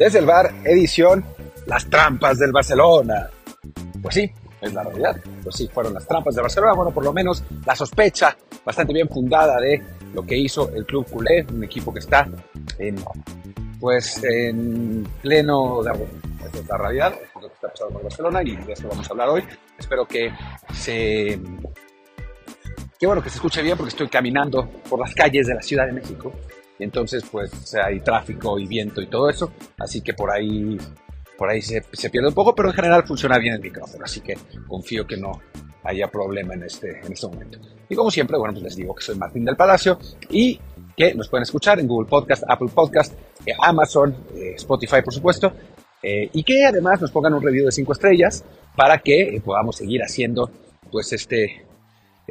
Desde el bar, edición Las trampas del Barcelona. Pues sí, es la realidad. Pues sí, fueron las trampas del Barcelona. Bueno, por lo menos la sospecha bastante bien fundada de lo que hizo el club culé, un equipo que está en, pues, en pleno de esa es la realidad, lo que está pasando con Barcelona y de eso vamos a hablar hoy. Espero que se que bueno que se escuche bien porque estoy caminando por las calles de la Ciudad de México y entonces pues hay tráfico y viento y todo eso, así que por ahí por ahí se, pierde un poco, pero en general funciona bien el micrófono, así que confío que no haya problema en este, en este momento. Y como siempre, bueno, pues les digo que soy Martín del Palacio y que nos pueden escuchar en Google Podcast, Apple Podcast, eh, Amazon, eh, Spotify, por supuesto, eh, y que además nos pongan un review de 5 estrellas para que podamos seguir haciendo pues este,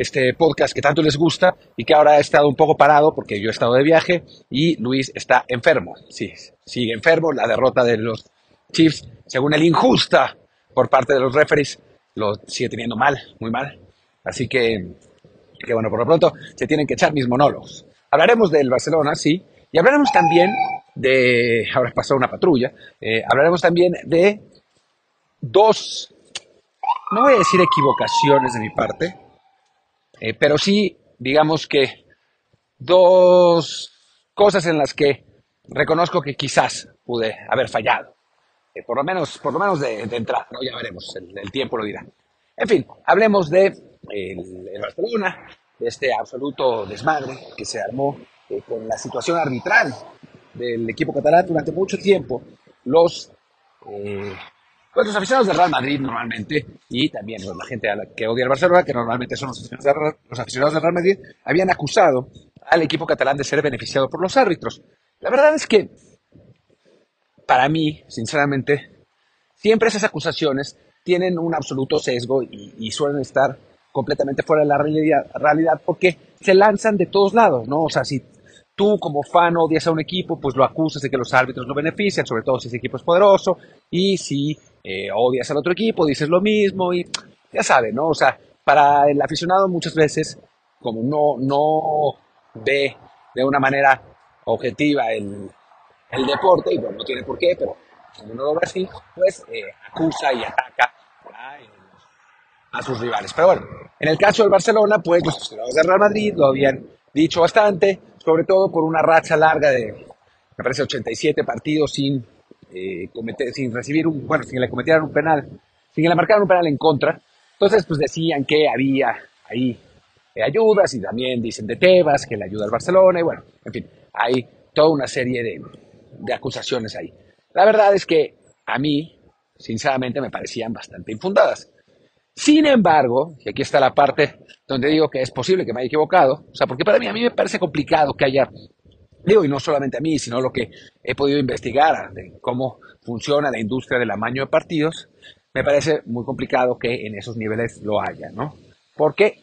este podcast que tanto les gusta y que ahora ha estado un poco parado porque yo he estado de viaje y Luis está enfermo. Sí, sigue enfermo. La derrota de los Chiefs, según el injusta por parte de los referees, lo sigue teniendo mal, muy mal. Así que, que bueno, por lo pronto se tienen que echar mis monólogos. Hablaremos del Barcelona, sí, y hablaremos también de, ahora pasó una patrulla, eh, hablaremos también de dos, no voy a decir equivocaciones de mi parte, eh, pero sí, digamos que dos cosas en las que reconozco que quizás pude haber fallado. Eh, por lo menos, por lo menos de, de entrada, ¿no? ya veremos, el, tiempo lo dirá. En fin, hablemos de el, el Barcelona, de este absoluto desmadre que se armó eh, con la situación arbitral del equipo catalán durante mucho tiempo. Los, pues los aficionados del Real Madrid normalmente, y también la gente que odia al Barcelona, que normalmente son los aficionados, de, los aficionados del Real Madrid, habían acusado al equipo catalán de ser beneficiado por los árbitros. La verdad es que para mí, sinceramente, siempre esas acusaciones tienen un absoluto sesgo y, y, suelen estar completamente fuera de la realidad, realidad, porque se lanzan de todos lados, ¿no? O sea, si tú como fan odias a un equipo, pues lo acusas de que los árbitros lo benefician, sobre todo si ese equipo es poderoso, y si eh, odias al otro equipo, dices lo mismo, y ya sabes, ¿no? O sea, para el aficionado muchas veces, como no, no ve de una manera objetiva el, el deporte, y bueno, no tiene por qué, pero cuando uno lo ve así, pues eh, acusa y ataca a, sus rivales. Pero bueno, en el caso del Barcelona, pues los aficionados del Real Madrid lo habían dicho bastante, sobre todo por una racha larga de, me parece, 87 partidos sin, eh, sin recibir un, bueno, sin que le cometieran un penal, sin que le marcaran un penal en contra. Entonces, pues decían que había ahí eh, ayudas y también dicen de Tebas, que le ayuda al Barcelona, y bueno, en fin, hay toda una serie de, de acusaciones ahí. La verdad es que a mí, sinceramente, me parecían bastante infundadas. Sin embargo, y aquí está la parte donde digo que es posible que me haya equivocado, o sea, porque para mí a mí me parece complicado que haya, digo, y no solamente a mí, sino lo que he podido investigar de cómo funciona la industria del amaño de partidos, me parece muy complicado que en esos niveles lo haya, ¿no? Porque,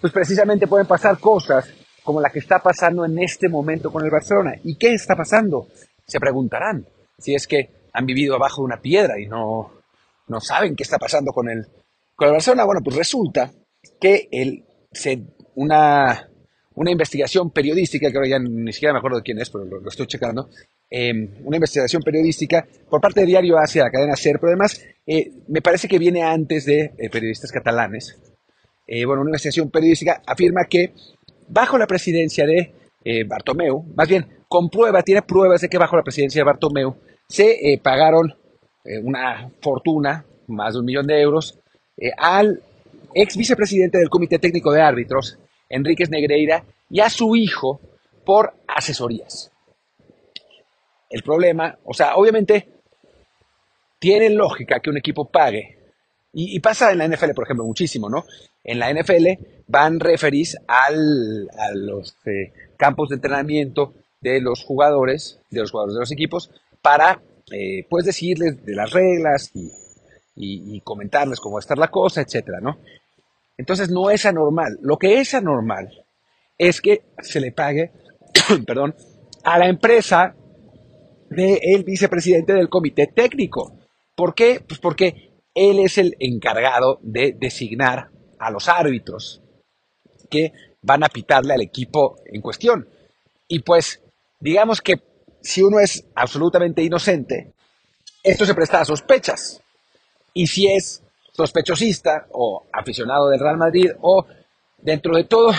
pues precisamente pueden pasar cosas como la que está pasando en este momento con el Barcelona. ¿Y qué está pasando? Se preguntarán si es que han vivido abajo de una piedra y no, no saben qué está pasando con el, con el Barcelona. Bueno, pues resulta que el, se, una, una investigación periodística, que ahora ya ni siquiera me acuerdo de quién es, pero lo, estoy checando, eh, una investigación periodística por parte de Diario Asia, la cadena SER, pero además eh, me parece que viene antes de eh, periodistas catalanes. Eh, bueno, una investigación periodística afirma que bajo la presidencia de Bartomeu, más bien comprueba, tiene pruebas de que bajo la presidencia de Bartomeu se pagaron una fortuna, más de un millón de euros, al ex vicepresidente del Comité Técnico de Árbitros, Enríquez Negreira, y a su hijo por asesorías. El problema, o sea, obviamente tiene lógica que un equipo pague, y, pasa en la NFL, por ejemplo, muchísimo, ¿no? En la NFL van referís al, a los eh, campos de entrenamiento de los jugadores, de los jugadores de los equipos, para eh, pues decirles de las reglas y, y, y, comentarles cómo va a estar la cosa, etcétera, ¿no? Entonces no es anormal. Lo que es anormal es que se le pague, perdón, a la empresa del vicepresidente del comité técnico. ¿Por qué? Pues porque él es el encargado de designar a los árbitros que van a pitarle al equipo en cuestión. Y pues digamos que si uno es absolutamente inocente, esto se presta a sospechas. Y si es sospechosista o aficionado del Real Madrid o dentro de todo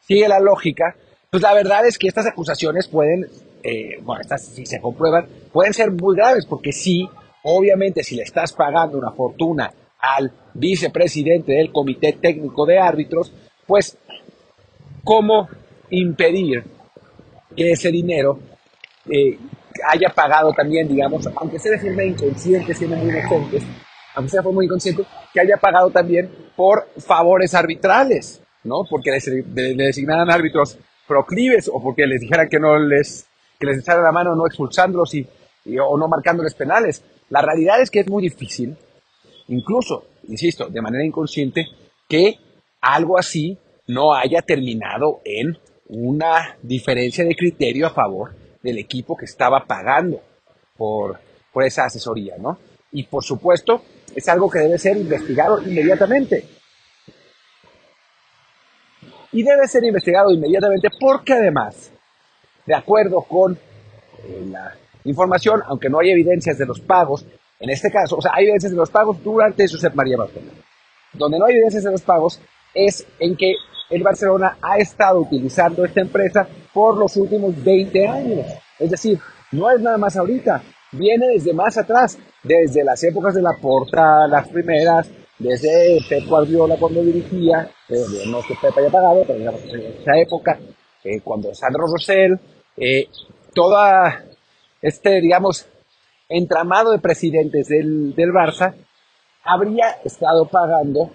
sigue la lógica, pues la verdad es que estas acusaciones pueden, eh, bueno, estas si se comprueban, pueden ser muy graves porque sí, obviamente si le estás pagando una fortuna al vicepresidente del Comité Técnico de Árbitros, pues cómo impedir que ese dinero eh, haya pagado también, digamos, aunque sea de forma inconsciente, siendo muy inocentes, aunque sea de forma inconsciente, que haya pagado también por favores arbitrales, ¿no? Porque le, designaran árbitros proclives o porque les dijeran que no les, que les echaran la mano no expulsándolos y, o no marcándoles penales. La realidad es que es muy difícil, incluso, insisto, de manera inconsciente, que algo así no haya terminado en una diferencia de criterio a favor del equipo que estaba pagando por, por esa asesoría, ¿no? Y por supuesto, es algo que debe ser investigado inmediatamente. Y debe ser investigado inmediatamente porque además, de acuerdo con eh, la información, aunque no hay evidencias de los pagos, en este caso, o sea, hay evidencias de los pagos durante Josep María Barcelona. Donde no hay evidencias de los pagos es en que el Barcelona ha estado utilizando esta empresa por los últimos 20 años. Es decir, no es nada más ahorita, viene desde más atrás, desde las épocas de la Porta, las primeras, desde Pep Guardiola cuando dirigía, eh, no es que Pep haya pagado, pero digamos en esa época, eh, cuando Sandro Rosell, eh, toda este, digamos, entramado de presidentes del, del Barça habría estado pagando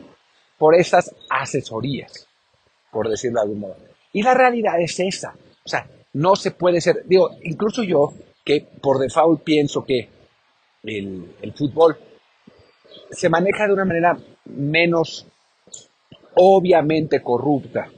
por esas asesorías por decirlo de algún modo. Y la realidad es esa. O sea, no se puede ser, digo, incluso yo, que por default pienso que el, el fútbol se maneja de una manera menos obviamente corrupta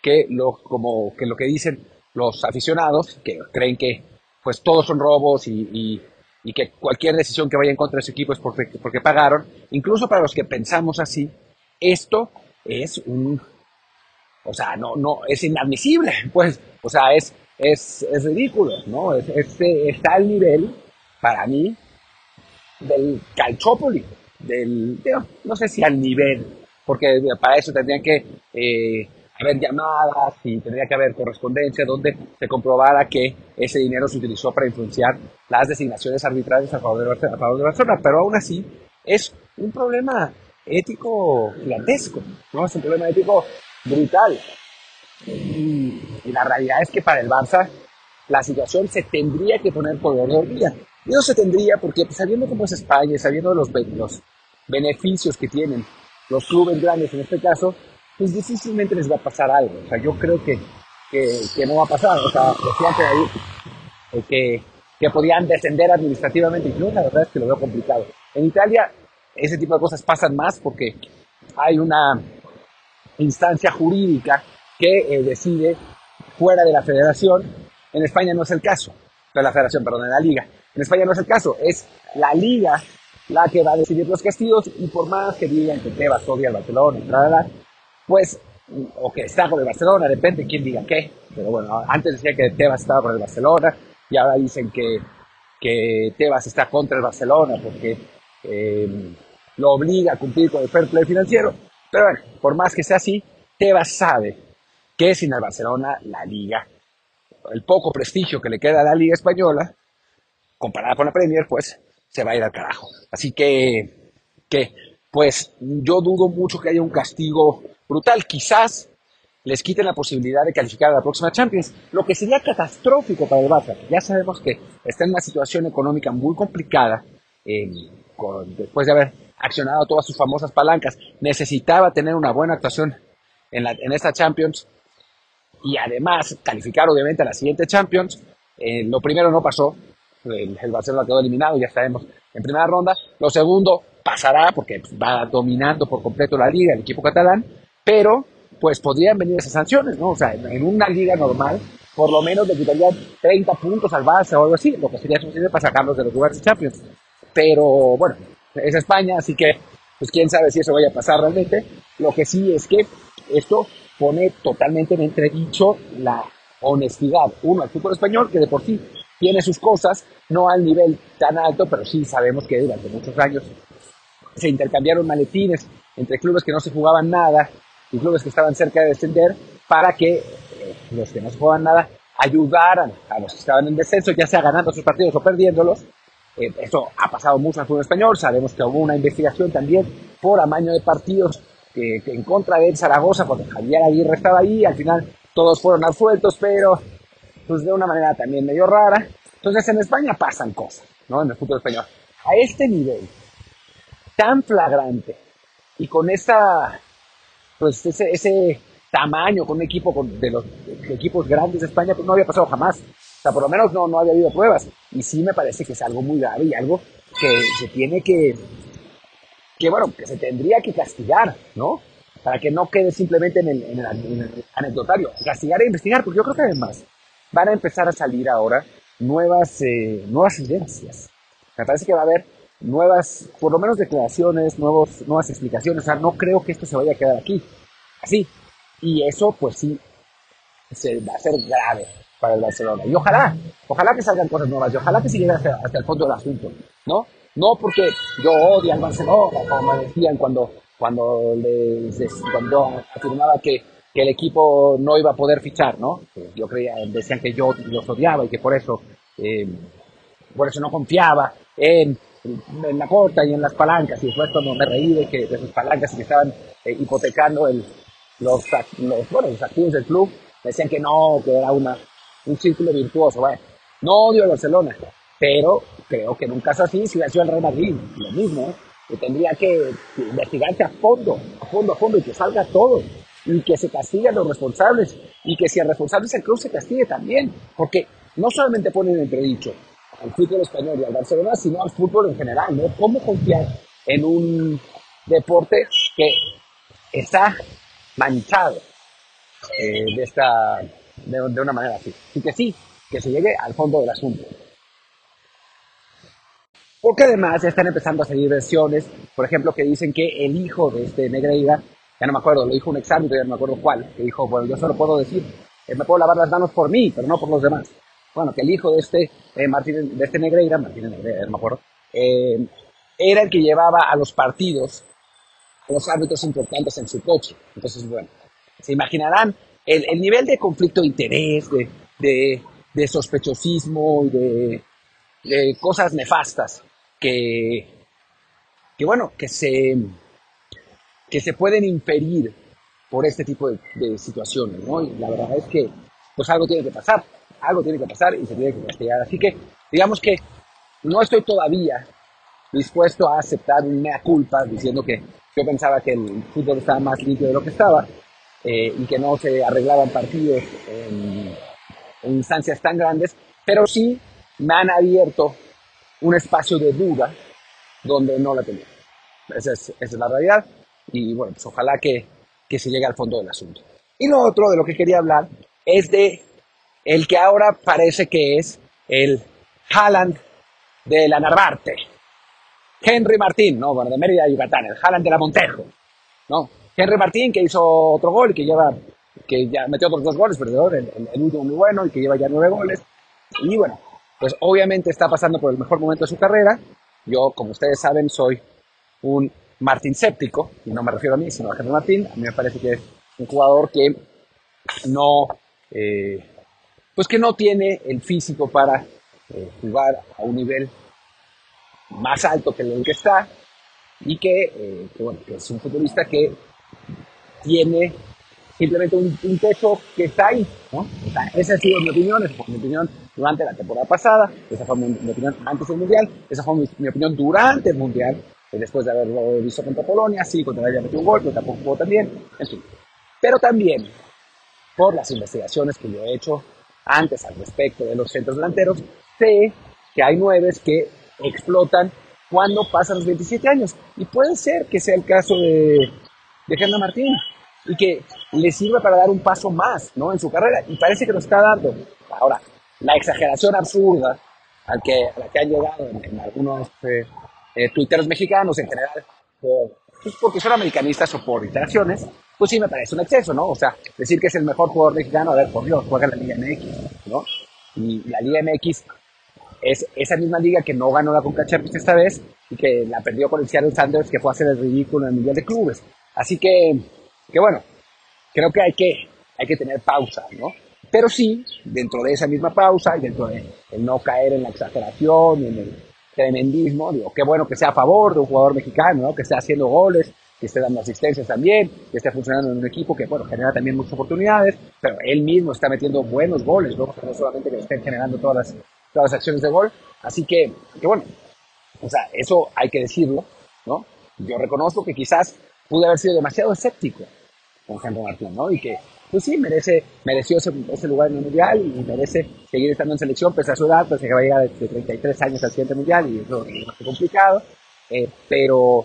que lo, como, que lo que dicen los aficionados, que creen que pues todos son robos y, y, que cualquier decisión que vaya en contra de su equipo es porque, porque pagaron. Incluso para los que pensamos así, esto es un o sea, no, no, es inadmisible, pues, o sea, es, es, es ridículo, ¿no? Es, está al nivel, para mí, del calchópoli, del, no sé si al nivel, porque para eso tendrían que eh, haber llamadas y tendría que haber correspondencia donde se comprobara que ese dinero se utilizó para influenciar las designaciones arbitrales a favor de, a favor de Barcelona, pero aún así es un problema ético gigantesco, ¿no? Es un problema ético brutal. Y, la realidad es que para el Barça la situación se tendría que poner por orden día. Y no se tendría porque pues, sabiendo cómo es España, sabiendo los, los beneficios que tienen los clubes grandes en este caso, pues difícilmente les va a pasar algo. O sea, yo creo que, que, que no va a pasar. O sea, decían que, ahí, eh, que, que podían descender administrativamente. Y la verdad es que lo veo complicado. En Italia ese tipo de cosas pasan más porque hay una instancia jurídica que eh, decide fuera de la federación. En España no es el caso, de la federación, perdón, de la liga. En España no es el caso, es la liga la que va a decidir los castigos y por más que digan que Tebas odia al Barcelona, pues, o que está con el Barcelona, depende quién diga qué, pero bueno, antes decía que Tebas estaba con el Barcelona y ahora dicen que, que Tebas está contra el Barcelona porque eh, lo obliga a cumplir con el fair play financiero. Pero bueno, por más que sea así, Tebas sabe que sin el Barcelona la liga, el poco prestigio que le queda a la liga española, comparada con la Premier, pues se va a ir al carajo. Así que, que pues yo dudo mucho que haya un castigo brutal. Quizás les quiten la posibilidad de calificar a la próxima Champions, lo que sería catastrófico para el Barça. Ya sabemos que está en una situación económica muy complicada, eh, después de haber accionado todas sus famosas palancas, necesitaba tener una buena actuación en, en esta Champions y además calificar obviamente a la siguiente Champions. Eh, lo primero no pasó, el, el, Barcelona quedó eliminado, ya estaremos en primera ronda. Lo segundo pasará porque va dominando por completo la liga el equipo catalán, pero pues podrían venir esas sanciones, ¿no? O sea, en una liga normal, por lo menos le quitarían 30 puntos al Barça o algo así, lo que sería suficiente para sacarlos de los lugares de Champions. Pero bueno, es España, así que pues quién sabe si eso vaya a pasar realmente. Lo que sí es que esto pone totalmente en entredicho la honestidad, uno, al fútbol español, que de por sí tiene sus cosas, no al nivel tan alto, pero sí sabemos que durante muchos años se intercambiaron maletines entre clubes que no se jugaban nada y clubes que estaban cerca de descender para que eh, los que no se jugaban nada ayudaran a los que estaban en descenso, ya sea ganando sus partidos o perdiéndolos. Eh, ha pasado mucho en el fútbol español. Sabemos que hubo una investigación también por amaño de partidos en contra de Zaragoza, porque Javier Aguirre estaba ahí. Al final todos fueron absueltos, pero pues de una manera también medio rara. Entonces en España pasan cosas, ¿no? En el fútbol español. A este nivel tan flagrante y con esa, pues ese, ese tamaño con un equipo de los equipos grandes de España, pues no había pasado jamás. O sea, por lo menos no, no había habido pruebas. Y sí me parece que es algo muy grave y algo que se tiene que, que bueno, que se tendría que castigar, ¿no? Para que no quede simplemente en el, en anecdotario. Castigar e investigar, porque yo creo que además van a empezar a salir ahora nuevas, eh, nuevas evidencias. Me parece que va a haber nuevas, por lo menos declaraciones, nuevos, nuevas explicaciones. O sea, no creo que esto se vaya a quedar aquí. Así, y eso, pues sí, se va a ser grave para el Barcelona. Y ojalá, ojalá que salgan cosas nuevas, y ojalá que se llegue hasta, el fondo del asunto, ¿no? No porque yo odie al Barcelona, como decían cuando, cuando, les, cuando afirmaba que, que, el equipo no iba a poder fichar, ¿no? Yo creía, decían que yo los odiaba y que por eso, eh, por eso no confiaba en, en la corta y en las palancas, y después cuando me reí de, que, de esas palancas que estaban eh, hipotecando el, los, los, bueno, los activos del club decían que no, que era una, un círculo virtuoso. No odio a Barcelona, pero creo que en un caso así, si hubiera sido el Real Madrid, lo mismo, que tendría que investigarse a fondo, a fondo, a fondo, y que salga todo, y que se castiguen los responsables, y que si el responsable es el club, se castigue también, porque no solamente ponen en entredicho al fútbol español y al Barcelona, sino al fútbol en general, ¿no? ¿Cómo confiar en un deporte que está manchado eh, de, esta, de, una manera así. Y que sí, que se llegue al fondo del asunto. Porque además ya están empezando a salir versiones, por ejemplo, que dicen que el hijo de este Negreira, ya no me acuerdo, lo dijo un examen, ya no me acuerdo cuál, que dijo, bueno, yo solo puedo decir, eh, me puedo lavar las manos por mí, pero no por los demás. Bueno, que el hijo de este, eh, Martín, de este Negreira, Martín Negreira, no me acuerdo, era el que llevaba a los partidos los árbitros importantes en su coche. Entonces, bueno, se imaginarán el, el nivel de conflicto de interés, de, sospechosismo y de, cosas nefastas que, que, bueno, que se, que se pueden inferir por este tipo de, de, situaciones, ¿no? Y la verdad es que, pues algo tiene que pasar, algo tiene que pasar y se tiene que castigar. Así que, digamos que no estoy todavía dispuesto a aceptar una culpa diciendo que yo pensaba que el fútbol estaba más limpio de lo que estaba eh, y que no se arreglaban partidos en, instancias tan grandes, pero sí me han abierto un espacio de duda donde no la tenía. Esa es, esa es la realidad y bueno, pues ojalá que, que se llegue al fondo del asunto. Y lo otro de lo que quería hablar es de el que ahora parece que es el Haaland de la Narvarte. Henry Martín, ¿no? Bueno, de Mérida, Yucatán, el Haaland de la Montejo, ¿no? Henry Martín, que hizo otro gol, que lleva, que ya metió otros dos goles, pero el, el, último muy bueno y que lleva ya nueve goles. Y bueno, pues obviamente está pasando por el mejor momento de su carrera. Yo, como ustedes saben, soy un Martín séptico, y no me refiero a mí, sino a Henry Martín. A mí me parece que es un jugador que no, eh, pues que no tiene el físico para eh, jugar a un nivel más alto que el que está y eh, que, bueno, que es un futbolista que tiene simplemente un, un techo que está ahí, ¿no? esa ha sido mi opinión, esa fue mi opinión durante la temporada pasada, esa fue mi, opinión antes del Mundial, esa fue mi, opinión durante el Mundial, después de haberlo visto contra Polonia, sí, contra había metido un gol, pero tampoco jugó también, en fin. Pero también, por las investigaciones que yo he hecho antes al respecto de los centros delanteros, sé que hay nueves que explotan cuando pasan los 27 años. Y puede ser que sea el caso de, de Martín y que le sirva para dar un paso más ¿no? en su carrera. Y parece que lo está dando. Ahora, la exageración absurda al que, a la que han llegado en, algunos eh, eh, tuiteros mexicanos en general, pues porque son americanistas o por iteraciones, pues sí me parece un exceso, ¿no? O sea, decir que es el mejor jugador mexicano, a ver, por Dios, juega en la Liga MX, ¿no? Y la Liga MX es esa misma liga que no ganó la Conca Champions esta vez y que la perdió con el Seattle Sanders que fue a hacer el ridículo en el Mundial de Clubes. Así que, que bueno, creo que hay que, hay que tener pausa, ¿no? Pero sí, dentro de esa misma pausa y dentro de el no caer en la exageración y en el tremendismo, digo, qué bueno que sea a favor de un jugador mexicano, ¿no? Que esté haciendo goles, que esté dando asistencias también, que esté funcionando en un equipo que, bueno, genera también muchas oportunidades, pero él mismo está metiendo buenos goles, ¿no? no solamente que estén generando todas las, todas las acciones de gol. Así que, que bueno, o sea, eso hay que decirlo, ¿no? Yo reconozco que quizás pude haber sido demasiado escéptico con Henry Martín, ¿no? Y que, pues sí, merece, mereció ese, lugar en el Mundial y merece seguir estando en selección, pese a su edad, pues que va a llegar de 33 años al siguiente Mundial y eso es más complicado. Eh, pero,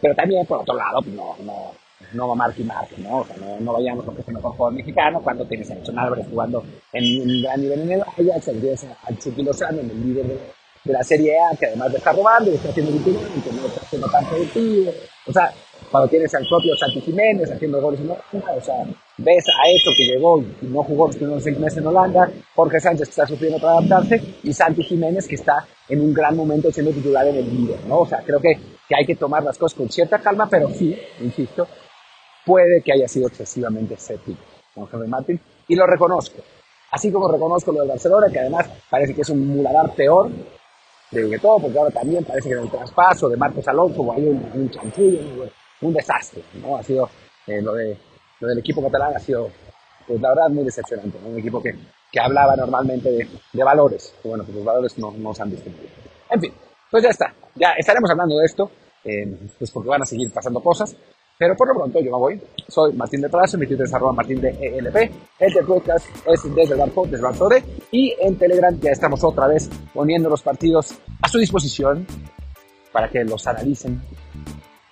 pero también, por otro lado, pues no, no, no va Marky Mark, ¿no? O sea, no, no vayamos con que es el mejor jugador mexicano cuando tienes a Nelson Álvarez jugando en un gran nivel en el Ajax, tienes a Chucky Lozano en el líder de, la Serie A, que además de estar robando y está haciendo último, que no está haciendo tan productivo. O sea, cuando tienes al propio Santi Jiménez haciendo goles en Holanda, o sea, ves a esto que llegó y no jugó los primeros seis meses en Holanda, Jorge Sánchez que está sufriendo para adaptarse y Santi Jiménez que está en un gran momento siendo titular en el líder, ¿no? O sea, creo que, que hay que tomar las cosas con cierta calma, pero sí, insisto, puede que haya sido excesivamente escéptico con Henry Martin y lo reconozco. Así como reconozco lo del Barcelona, que además parece que es un muladar peor de todo, porque ahora también parece que en el traspaso de Marcos Alonso hay un, un chanchullo, un desastre, ¿no? Ha sido, eh, lo, de, lo del equipo catalán ha sido, pues la verdad, muy decepcionante, ¿no? Un equipo que, que hablaba normalmente de, de valores, bueno, pues los valores no, no se han distinguido. En fin, pues ya está, ya estaremos hablando de esto, eh, pues porque van a seguir pasando cosas, pero por lo pronto yo me voy. Soy Martín de Palacio, mi Twitter es arroba martín de ELP. El podcast es desde el Barco, desde el Y en Telegram ya estamos otra vez poniendo los partidos a su disposición para que los analicen.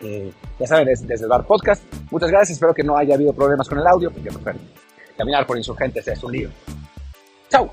Eh, ya saben, desde, el Bar Podcast. Muchas gracias, espero que no haya habido problemas con el audio, porque caminar por insurgentes es un lío. ¡Chao!